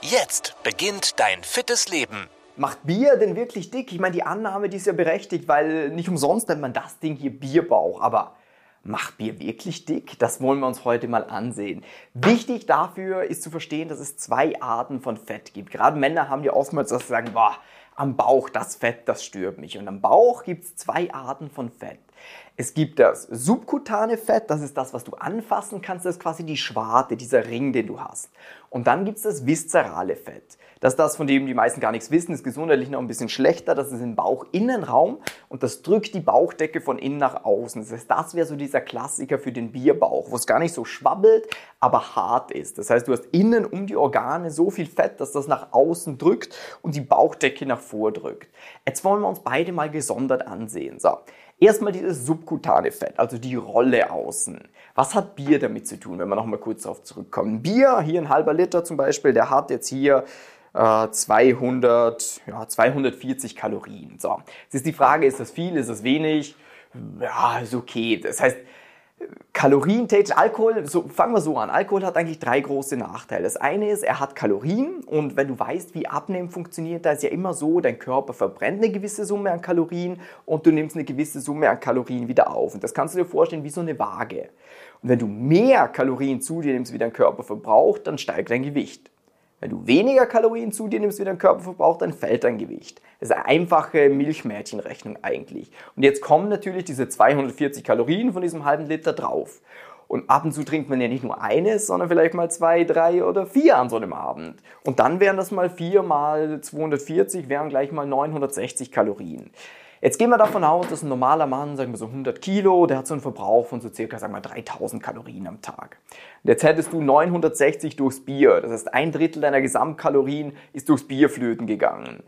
Jetzt beginnt dein fittes Leben. Macht Bier denn wirklich dick? Ich meine, die Annahme, die ist ja berechtigt, weil nicht umsonst nennt man das Ding hier Bierbauch. Aber macht Bier wirklich dick? Das wollen wir uns heute mal ansehen. Wichtig dafür ist zu verstehen, dass es zwei Arten von Fett gibt. Gerade Männer haben ja oftmals das sagen, boah, am Bauch das Fett, das stört mich. Und am Bauch gibt es zwei Arten von Fett. Es gibt das subkutane Fett, das ist das, was du anfassen kannst, das ist quasi die Schwarte, dieser Ring, den du hast. Und dann gibt es das viszerale Fett. Das ist das, von dem die meisten gar nichts wissen, ist gesundheitlich noch ein bisschen schlechter. Das ist im Bauchinnenraum und das drückt die Bauchdecke von innen nach außen. Das heißt, das wäre so dieser Klassiker für den Bierbauch, wo es gar nicht so schwabbelt, aber hart ist. Das heißt, du hast innen um die Organe so viel Fett, dass das nach außen drückt und die Bauchdecke nach vordrückt. Jetzt wollen wir uns beide mal gesondert ansehen. So. Erstmal dieses subkutane Fett, also die Rolle außen. Was hat Bier damit zu tun, wenn wir nochmal kurz darauf zurückkommen? Bier, hier ein halber Liter zum Beispiel, der hat jetzt hier äh, 200, ja, 240 Kalorien. So, jetzt ist die Frage, ist das viel, ist das wenig? Ja, ist okay. Das heißt, kalorientechnisch, Alkohol, so, fangen wir so an. Alkohol hat eigentlich drei große Nachteile. Das eine ist, er hat Kalorien und wenn du weißt, wie Abnehmen funktioniert, da ist ja immer so, dein Körper verbrennt eine gewisse Summe an Kalorien und du nimmst eine gewisse Summe an Kalorien wieder auf. Und das kannst du dir vorstellen wie so eine Waage. Und wenn du mehr Kalorien zu dir nimmst, wie dein Körper verbraucht, dann steigt dein Gewicht. Wenn du weniger Kalorien zu dir nimmst, wie dein Körper verbraucht, dann fällt dein Gewicht. Das ist eine einfache Milchmädchenrechnung eigentlich. Und jetzt kommen natürlich diese 240 Kalorien von diesem halben Liter drauf. Und ab und zu trinkt man ja nicht nur eines, sondern vielleicht mal zwei, drei oder vier an so einem Abend. Und dann wären das mal vier mal 240, wären gleich mal 960 Kalorien. Jetzt gehen wir davon aus, dass ein normaler Mann, sagen wir so 100 Kilo, der hat so einen Verbrauch von so circa, sagen wir 3000 Kalorien am Tag. Und jetzt hättest du 960 durchs Bier. Das heißt, ein Drittel deiner Gesamtkalorien ist durchs Bier flöten gegangen.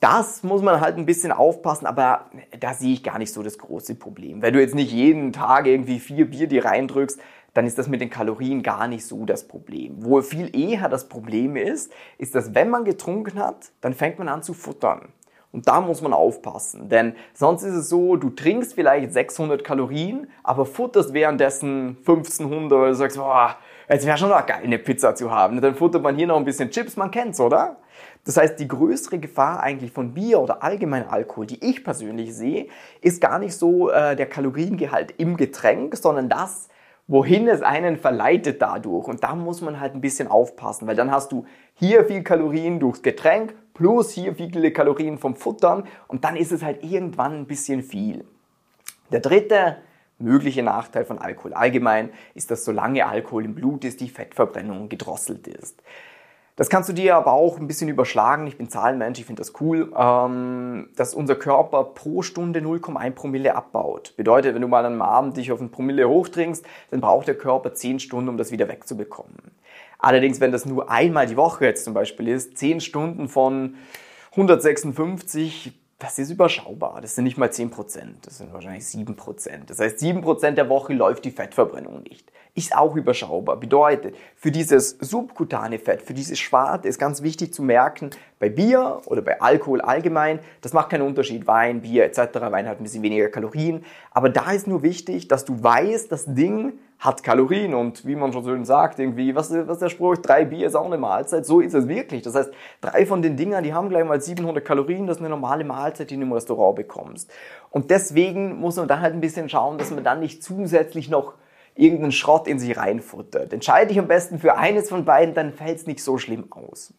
Das muss man halt ein bisschen aufpassen, aber da sehe ich gar nicht so das große Problem. Wenn du jetzt nicht jeden Tag irgendwie vier Bier dir reindrückst, dann ist das mit den Kalorien gar nicht so das Problem. Wo viel eher das Problem ist, ist, dass wenn man getrunken hat, dann fängt man an zu futtern. Und da muss man aufpassen, denn sonst ist es so, du trinkst vielleicht 600 Kalorien, aber futterst währenddessen 1500 oder sagst, boah, jetzt wäre schon geil, eine Pizza zu haben. Und dann futtert man hier noch ein bisschen Chips, man kennt's, oder? Das heißt, die größere Gefahr eigentlich von Bier oder allgemein Alkohol, die ich persönlich sehe, ist gar nicht so äh, der Kaloriengehalt im Getränk, sondern das, wohin es einen verleitet dadurch. Und da muss man halt ein bisschen aufpassen, weil dann hast du hier viel Kalorien durchs Getränk plus hier viele Kalorien vom Futtern und dann ist es halt irgendwann ein bisschen viel. Der dritte mögliche Nachteil von Alkohol allgemein ist, dass solange Alkohol im Blut ist, die Fettverbrennung gedrosselt ist. Das kannst du dir aber auch ein bisschen überschlagen. Ich bin Zahlenmensch, ich finde das cool, ähm, dass unser Körper pro Stunde 0,1 Promille abbaut. Bedeutet, wenn du mal am Abend dich auf ein Promille hochtrinkst, dann braucht der Körper 10 Stunden, um das wieder wegzubekommen. Allerdings, wenn das nur einmal die Woche jetzt zum Beispiel ist, 10 Stunden von 156 das ist überschaubar. Das sind nicht mal 10%, das sind wahrscheinlich 7%. Das heißt, 7% der Woche läuft die Fettverbrennung nicht. Ist auch überschaubar. Bedeutet, für dieses subkutane Fett, für dieses Schwarte ist ganz wichtig zu merken, bei Bier oder bei Alkohol allgemein, das macht keinen Unterschied, Wein, Bier etc. Wein hat ein bisschen weniger Kalorien. Aber da ist nur wichtig, dass du weißt, das Ding hat Kalorien und wie man schon schön sagt, irgendwie, was, was der Spruch, drei Bier ist auch eine Mahlzeit, so ist es wirklich. Das heißt, drei von den Dingern, die haben gleich mal 700 Kalorien, das ist eine normale Mahlzeit, die du im Restaurant bekommst. Und deswegen muss man da halt ein bisschen schauen, dass man dann nicht zusätzlich noch irgendeinen Schrott in sich reinfuttert. Entscheide dich am besten für eines von beiden, dann fällt es nicht so schlimm aus.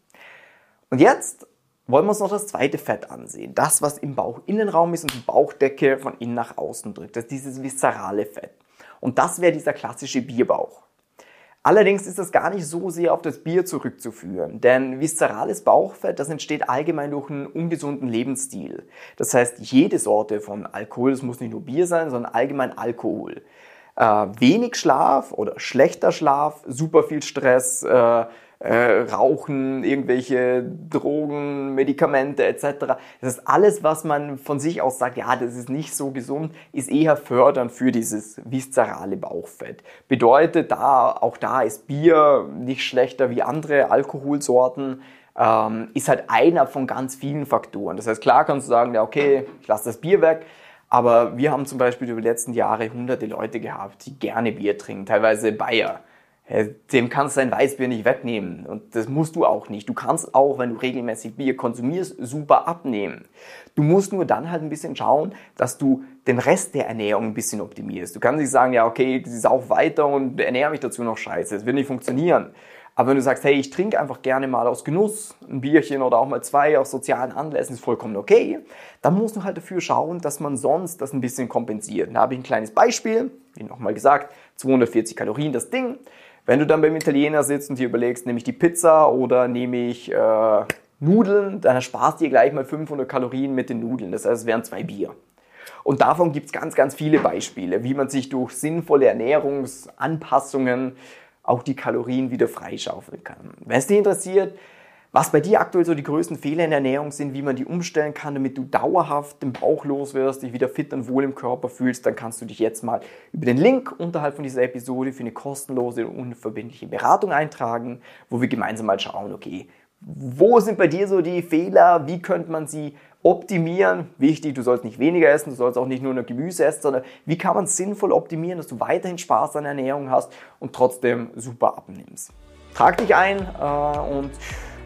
Und jetzt wollen wir uns noch das zweite Fett ansehen. Das, was im Bauchinnenraum ist und die Bauchdecke von innen nach außen drückt. Das ist dieses viszerale Fett. Und das wäre dieser klassische Bierbauch. Allerdings ist das gar nicht so sehr auf das Bier zurückzuführen, denn viszerales Bauchfett, das entsteht allgemein durch einen ungesunden Lebensstil. Das heißt, jede Sorte von Alkohol, das muss nicht nur Bier sein, sondern allgemein Alkohol. Äh, wenig Schlaf oder schlechter Schlaf, super viel Stress, äh, äh, Rauchen, irgendwelche Drogen, Medikamente etc. Das ist alles, was man von sich aus sagt, ja, das ist nicht so gesund, ist eher fördernd für dieses viszerale Bauchfett. Bedeutet, da auch da ist Bier nicht schlechter wie andere Alkoholsorten. Ähm, ist halt einer von ganz vielen Faktoren. Das heißt, klar kannst du sagen, ja, okay, ich lasse das Bier weg, aber wir haben zum Beispiel über die letzten Jahre hunderte Leute gehabt, die gerne Bier trinken, teilweise Bayer dem kannst du dein Weißbier nicht wegnehmen. Und das musst du auch nicht. Du kannst auch, wenn du regelmäßig Bier konsumierst, super abnehmen. Du musst nur dann halt ein bisschen schauen, dass du den Rest der Ernährung ein bisschen optimierst. Du kannst nicht sagen, ja, okay, ich sauf weiter und ernähre mich dazu noch scheiße. Das wird nicht funktionieren. Aber wenn du sagst, hey, ich trinke einfach gerne mal aus Genuss ein Bierchen oder auch mal zwei aus sozialen Anlässen, ist vollkommen okay, dann musst du halt dafür schauen, dass man sonst das ein bisschen kompensiert. Da habe ich ein kleines Beispiel, wie nochmal gesagt, 240 Kalorien das Ding. Wenn du dann beim Italiener sitzt und dir überlegst, nehme ich die Pizza oder nehme ich äh, Nudeln, dann sparst du dir gleich mal 500 Kalorien mit den Nudeln. Das heißt, es wären zwei Bier. Und davon gibt es ganz, ganz viele Beispiele, wie man sich durch sinnvolle Ernährungsanpassungen auch die Kalorien wieder freischaufeln kann. Wenn es dich interessiert, was bei dir aktuell so die größten Fehler in der Ernährung sind, wie man die umstellen kann, damit du dauerhaft den Bauch los wirst, dich wieder fit und wohl im Körper fühlst, dann kannst du dich jetzt mal über den Link unterhalb von dieser Episode für eine kostenlose und unverbindliche Beratung eintragen, wo wir gemeinsam mal schauen, okay, wo sind bei dir so die Fehler, wie könnte man sie optimieren? Wichtig, du sollst nicht weniger essen, du sollst auch nicht nur noch Gemüse essen, sondern wie kann man es sinnvoll optimieren, dass du weiterhin Spaß an Ernährung hast und trotzdem super abnimmst. Trag dich ein äh, und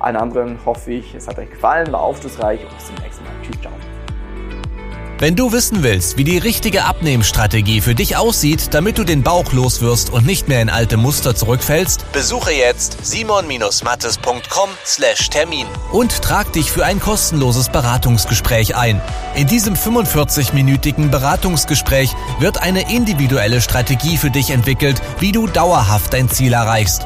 allen anderen hoffe ich, es hat euch gefallen, war aufschlussreich und bis zum nächsten Mal. Tschüss, ciao. Wenn du wissen willst, wie die richtige Abnehmstrategie für dich aussieht, damit du den Bauch loswirst und nicht mehr in alte Muster zurückfällst, besuche jetzt simon-mattes.com/termin und trag dich für ein kostenloses Beratungsgespräch ein. In diesem 45-minütigen Beratungsgespräch wird eine individuelle Strategie für dich entwickelt, wie du dauerhaft dein Ziel erreichst.